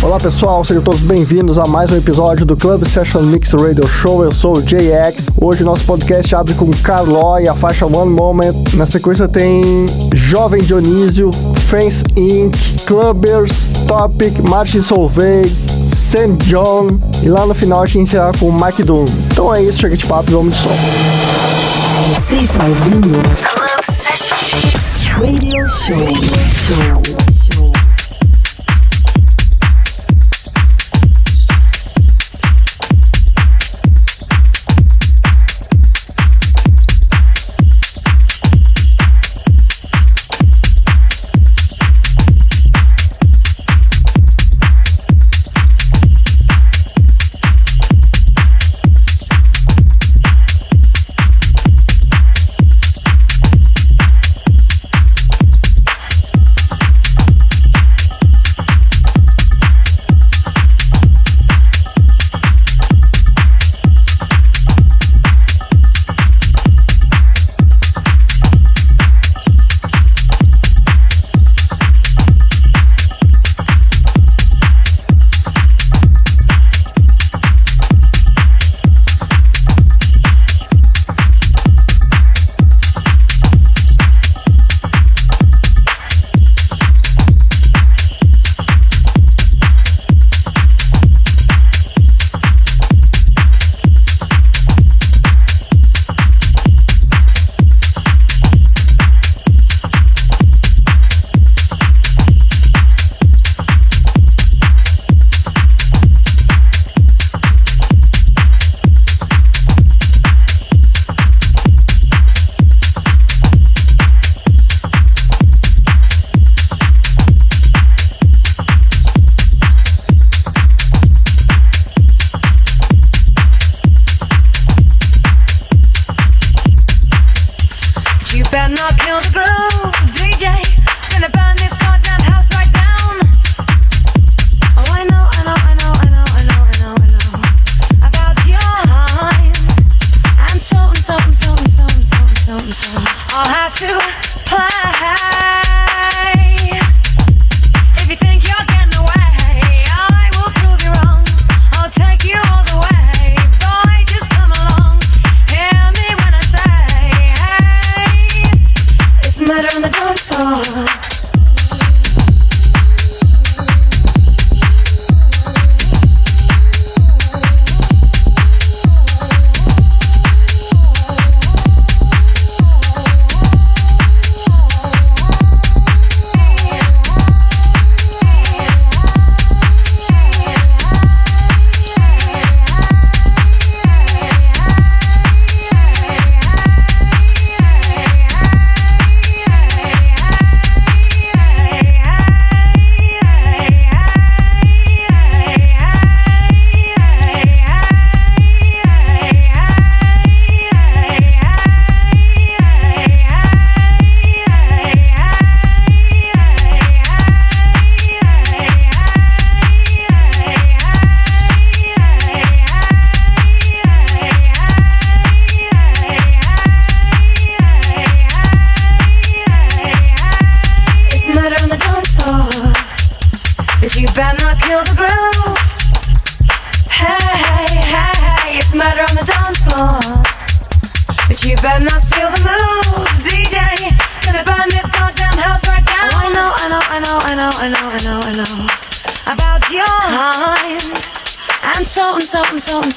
Olá pessoal, sejam todos bem-vindos a mais um episódio do Club Session Mix Radio Show. Eu sou o JX. Hoje nosso podcast abre com Carloy, a faixa One Moment. Na sequência tem Jovem Dionísio, Fence Inc., Clubbers, Topic, Martin Solveig, St. John e lá no final a gente encerra com Mike Doom. Então é isso, chega de papo e vamos de som. Você ouvindo Club Session. Radio Show. Show.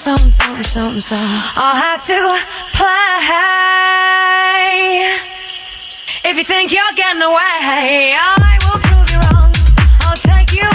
something, something, something, something. I'll have to play. If you think you're getting away, I will prove you wrong. I'll take you.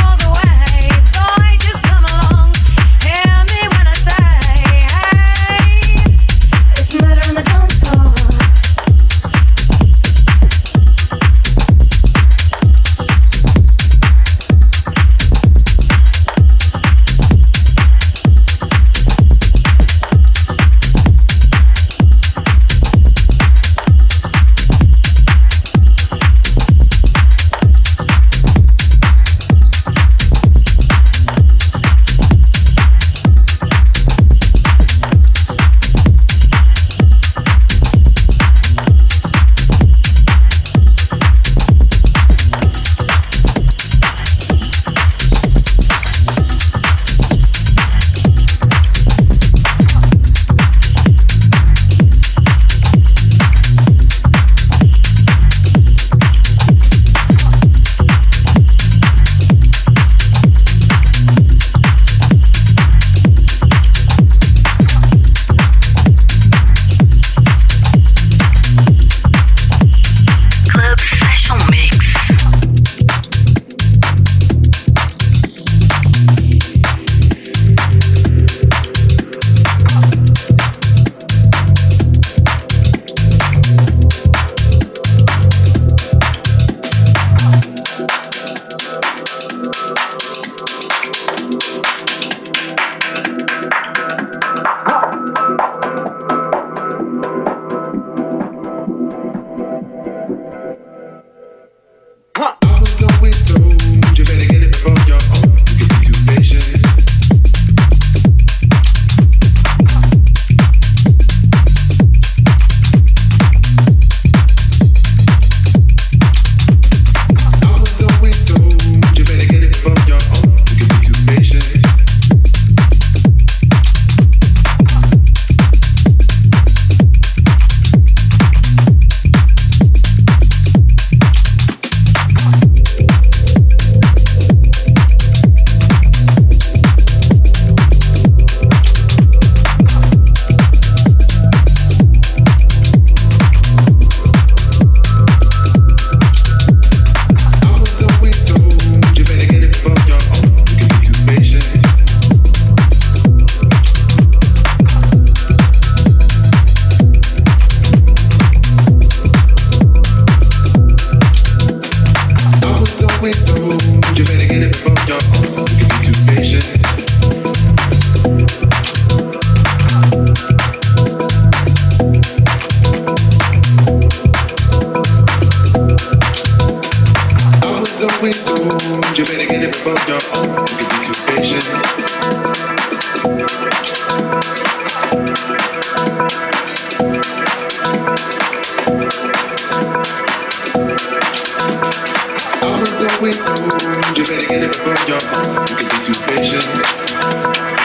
Usually I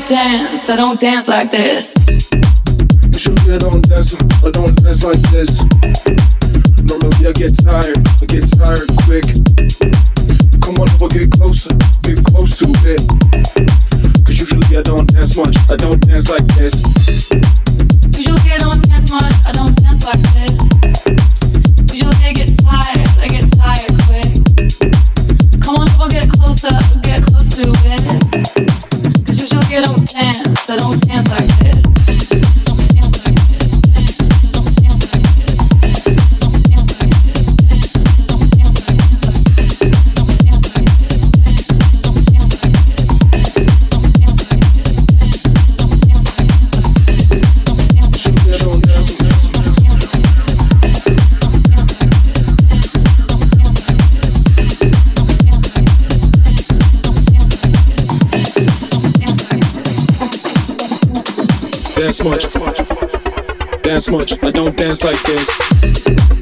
don't dance, I don't dance like this. Usually I don't dance, I don't dance like this. Normally I get tired, Dance much. I don't dance like this.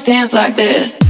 Dance like this.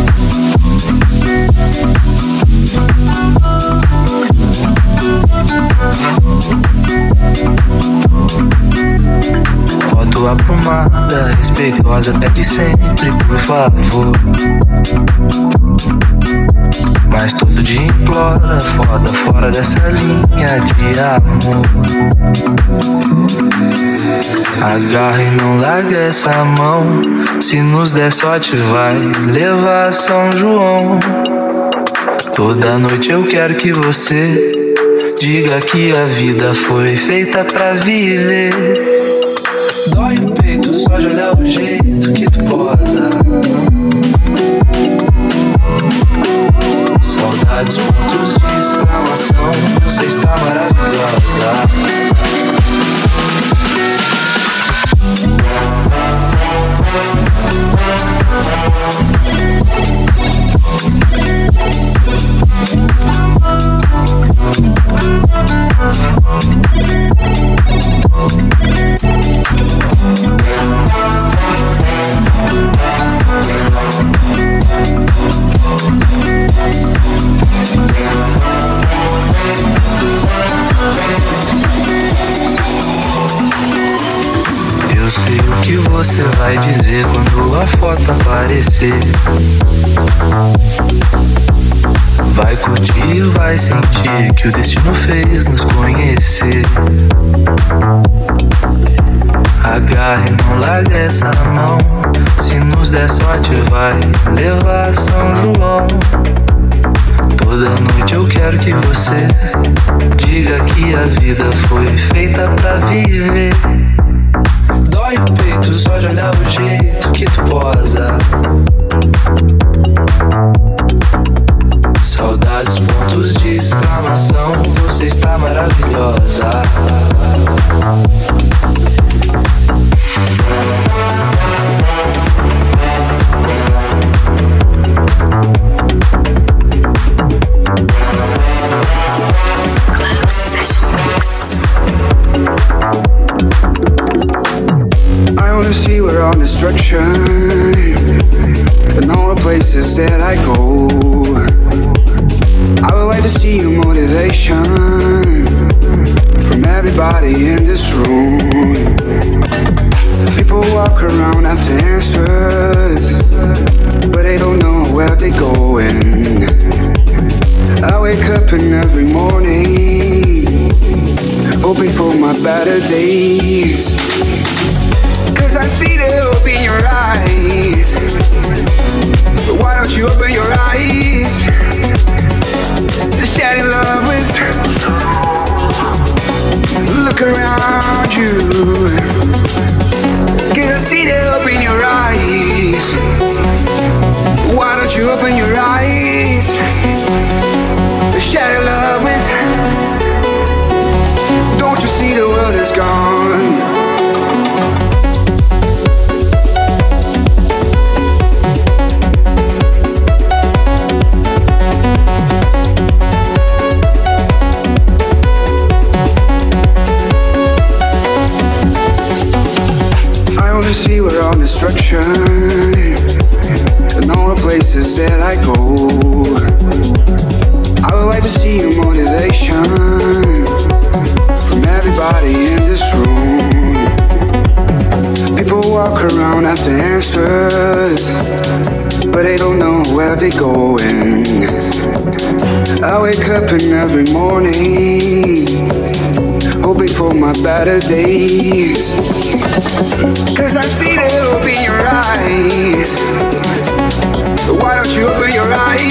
Foto aprumada, respeitosa, pede sempre, por favor. Mas todo dia implora, foda fora dessa linha de amor. Agarra e não larga essa mão. Se nos der sorte, vai levar São João. Toda noite eu quero que você diga que a vida foi feita pra viver. Dói o peito só de olhar o jeito sentir que o destino ahí. Better days. Cause I see there will be your eyes. Why don't you open your eyes?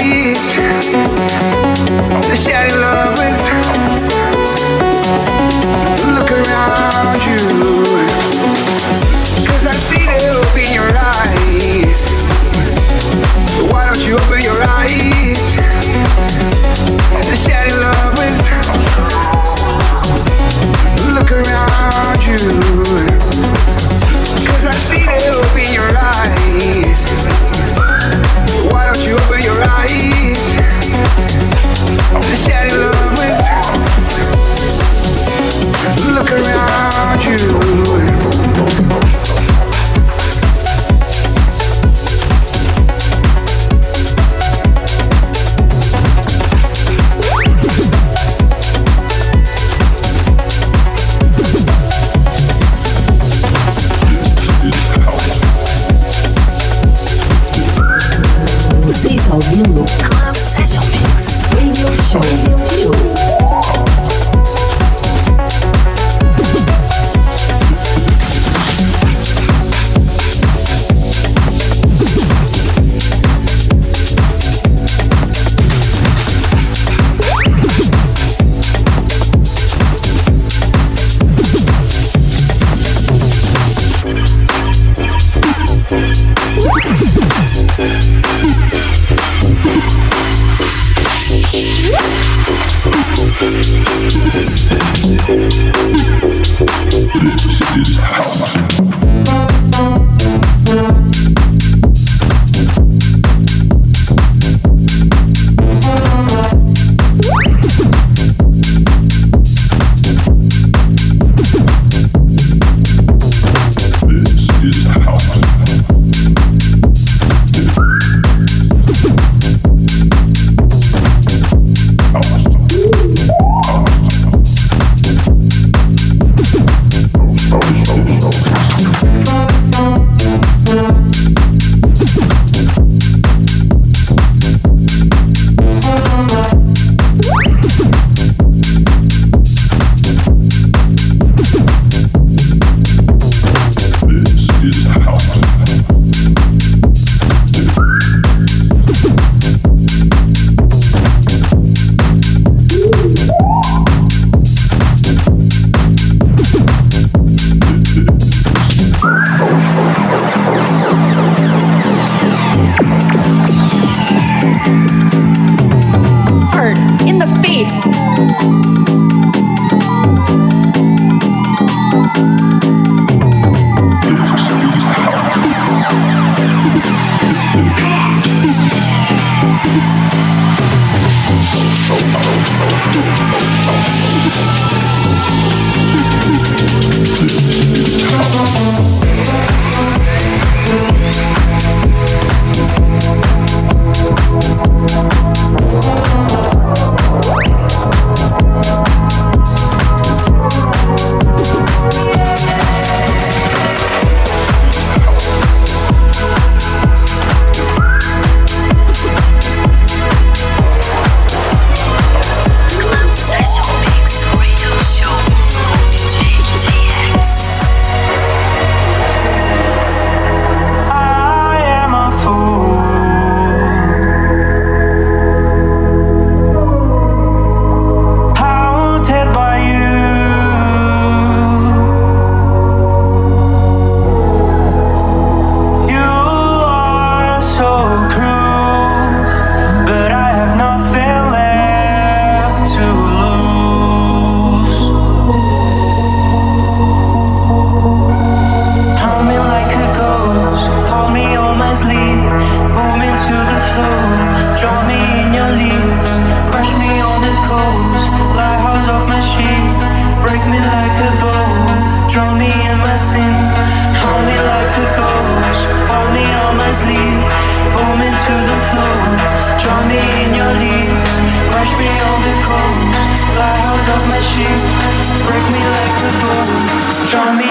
Draw me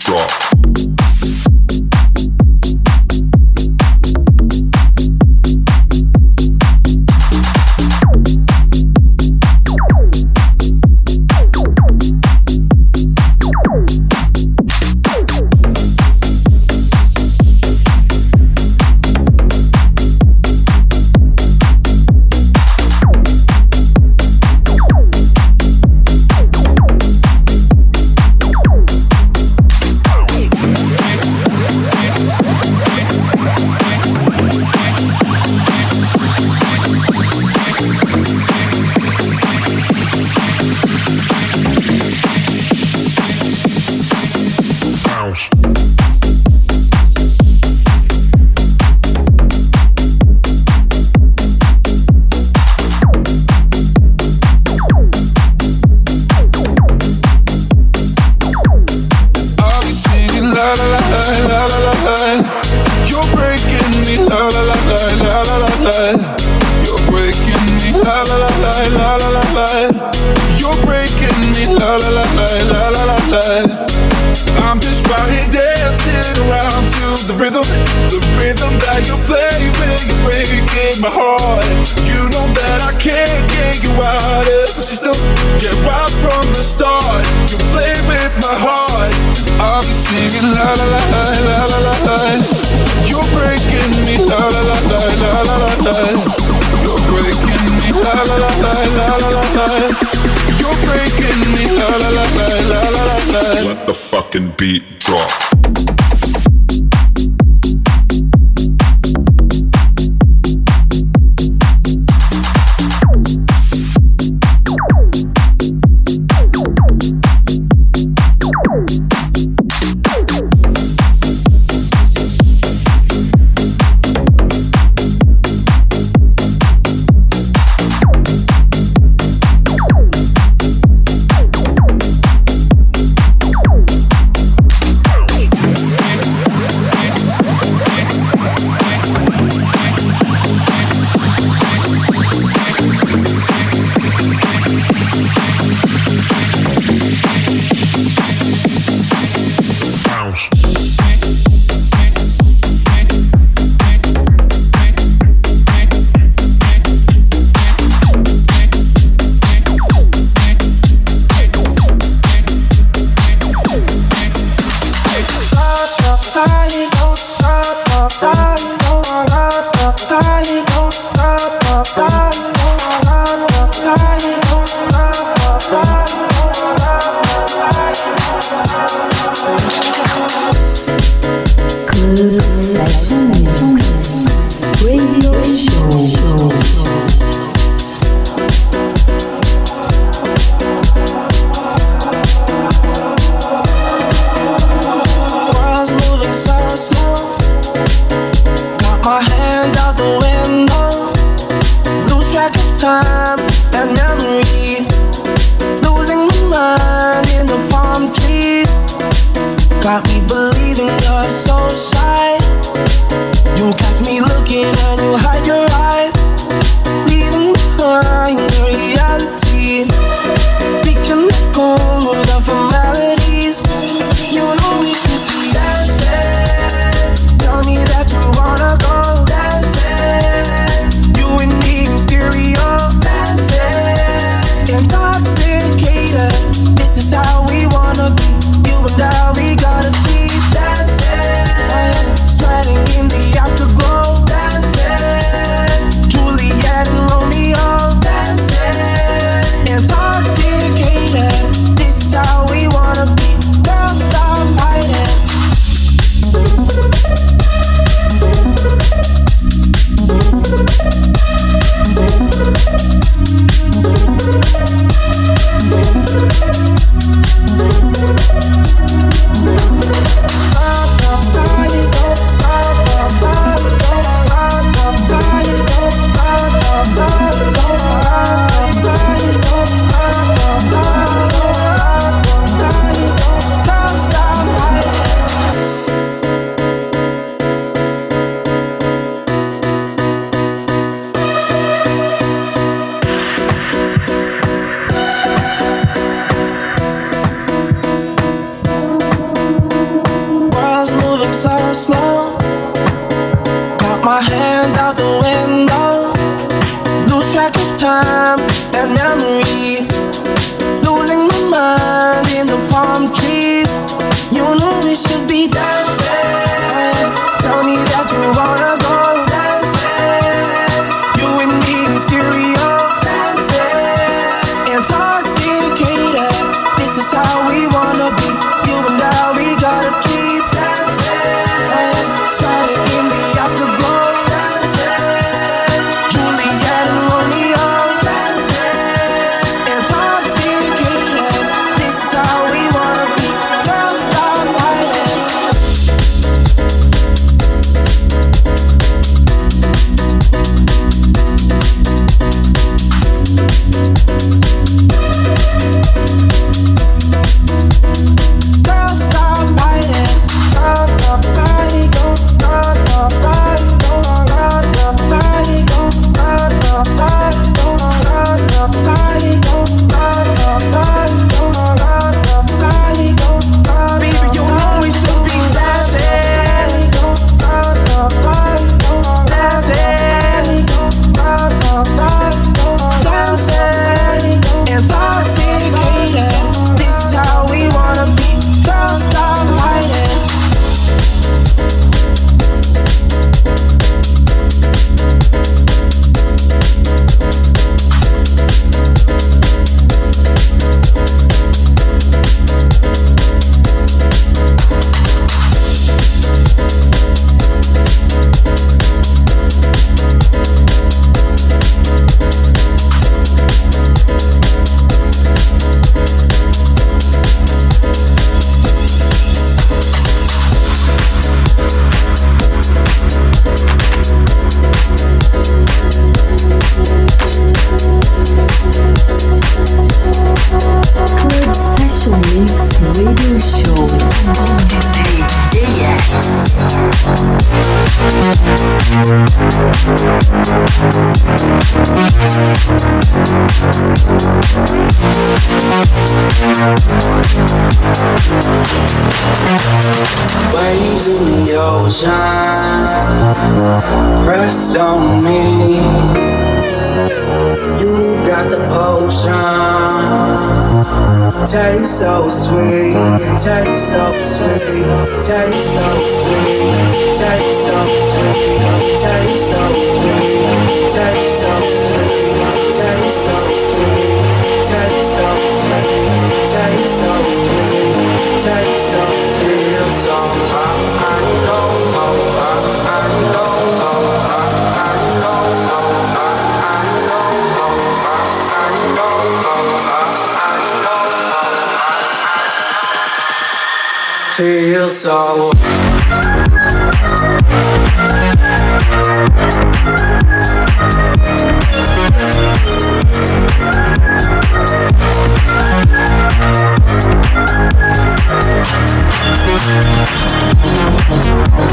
te eu solo.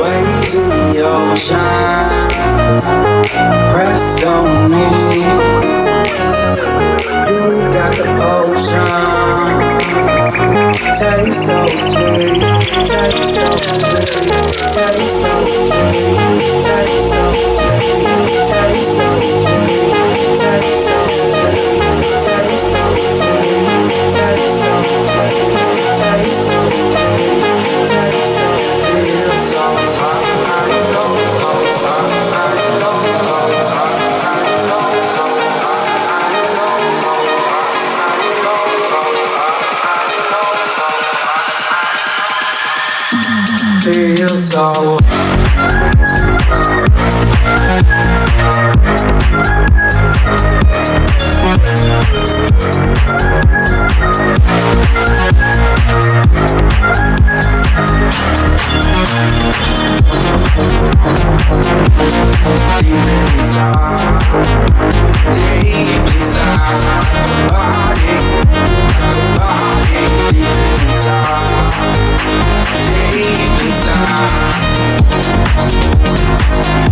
Waves the ocean on me. You've got the. Taste so sweet, taste so sweet, taste so sweet, taste so sweet, taste so sweet. tower. Deep deep inside my body, my body. deep inside.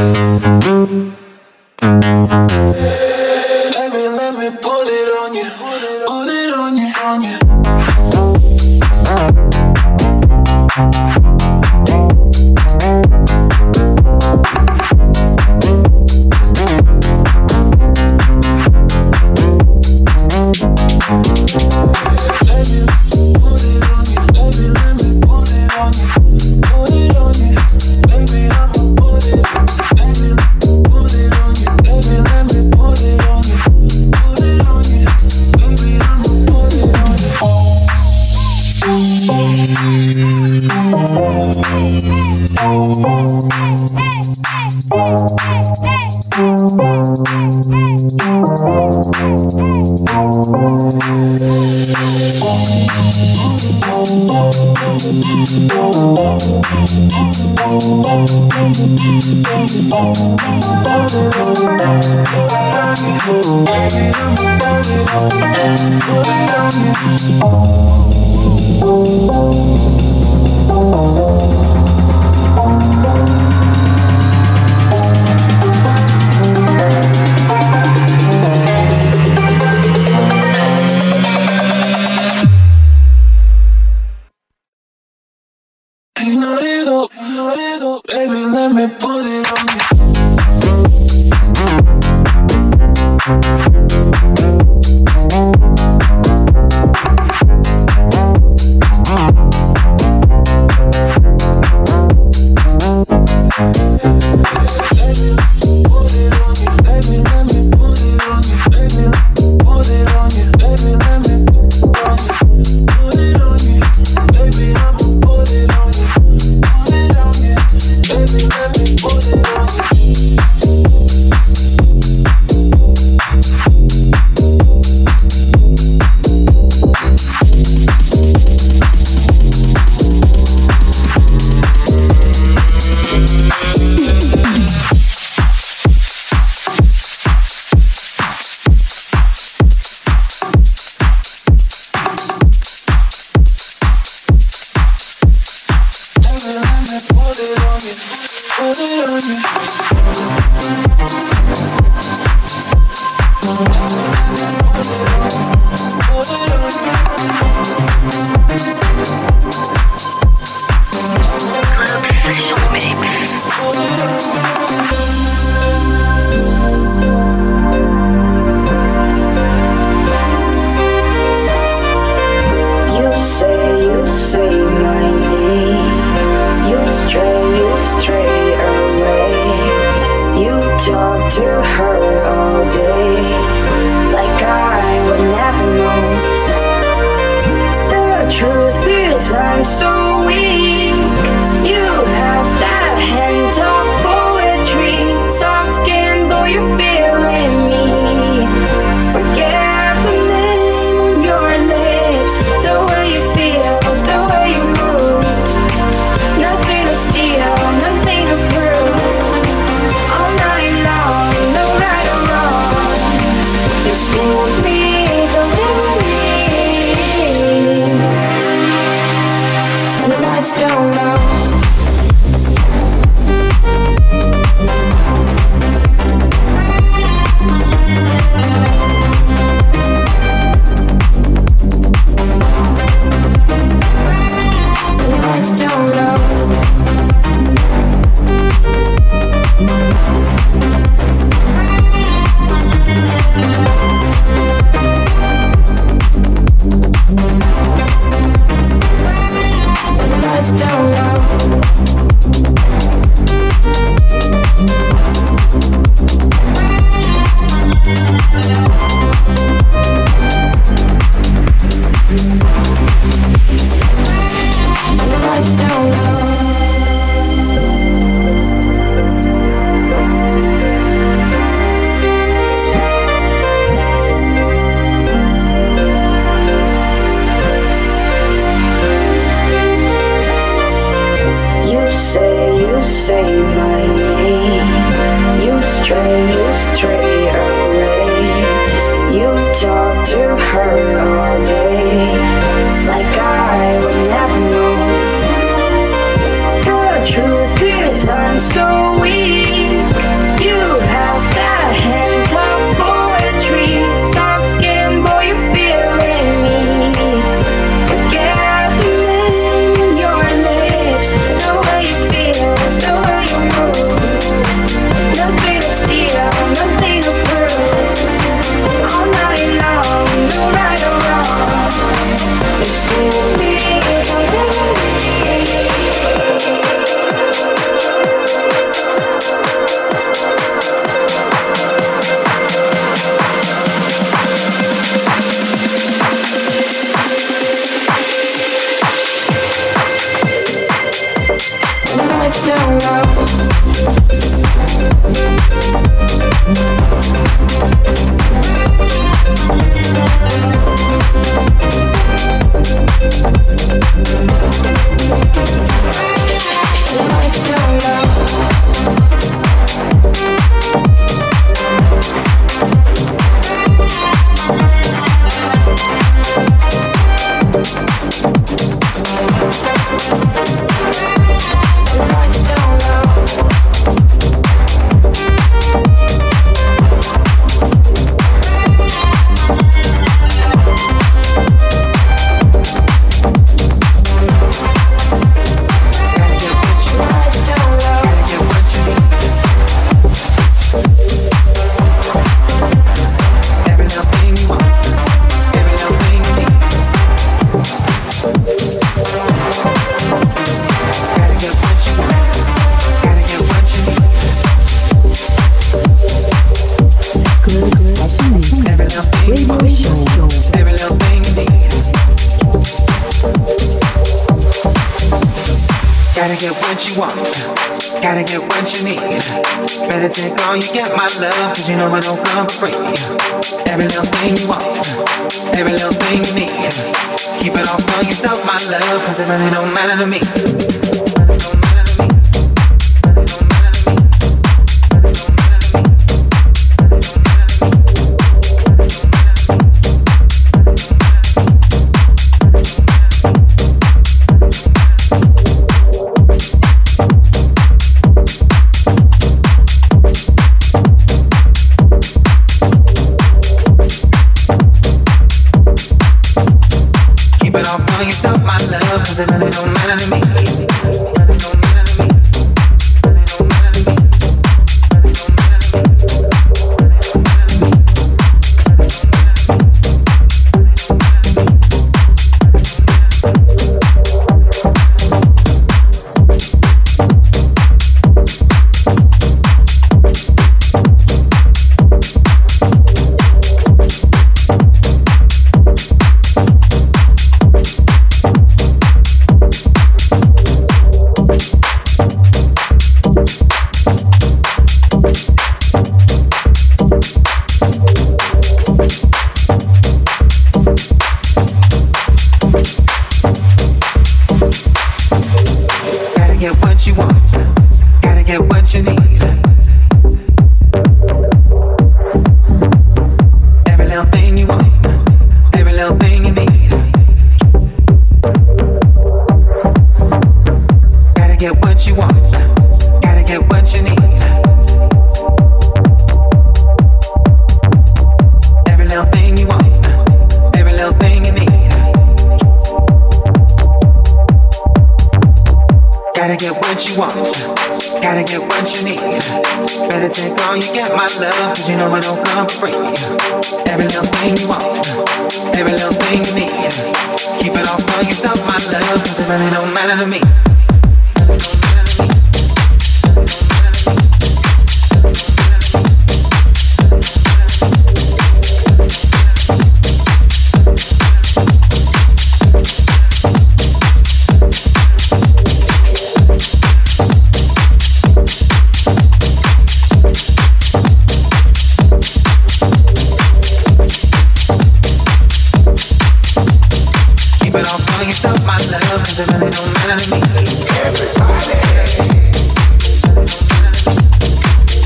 Let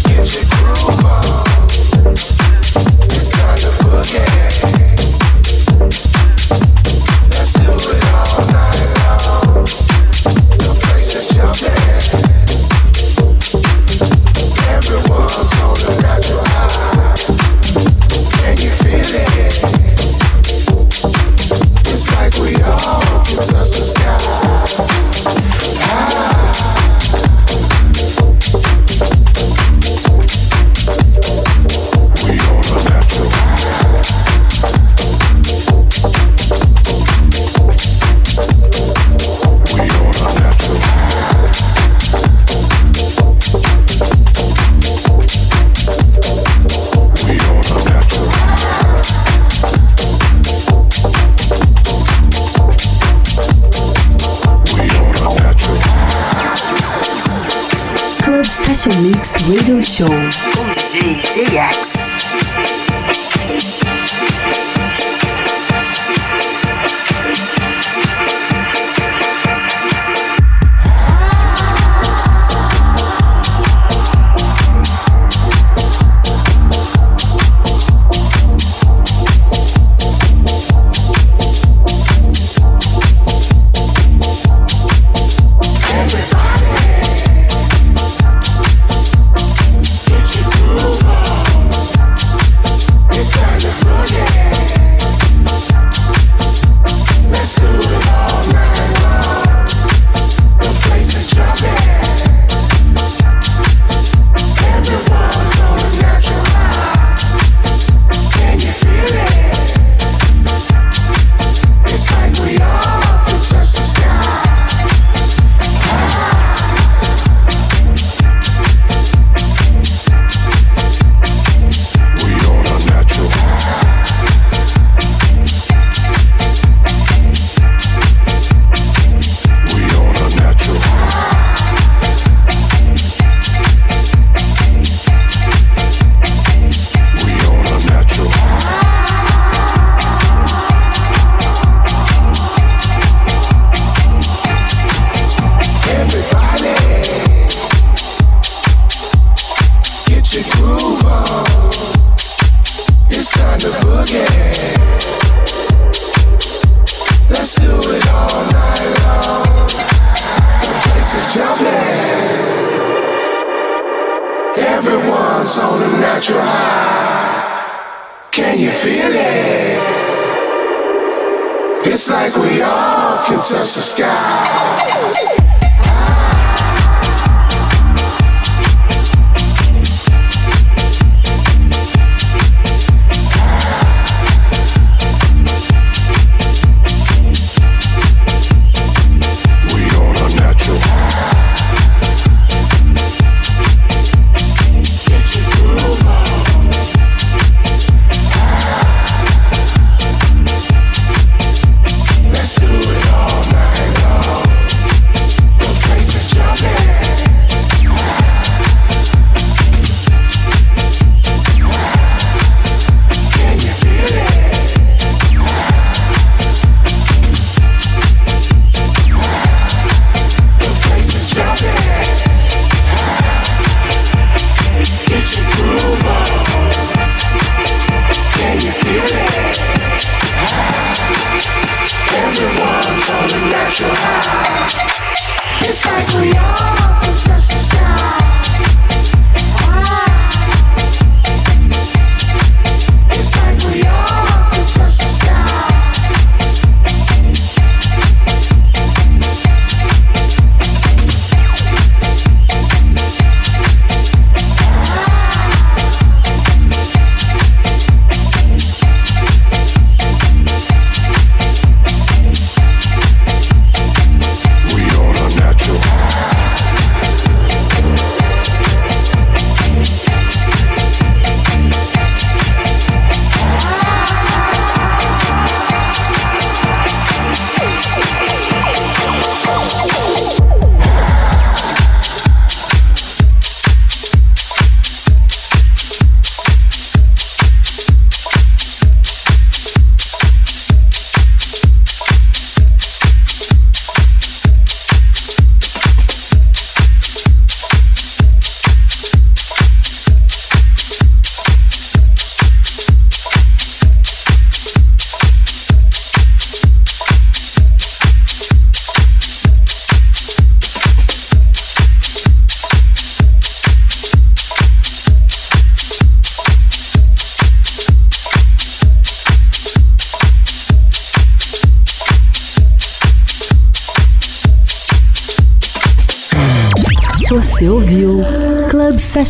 Get your groove on. It's time to forget. Mix Radio Show DJ DX.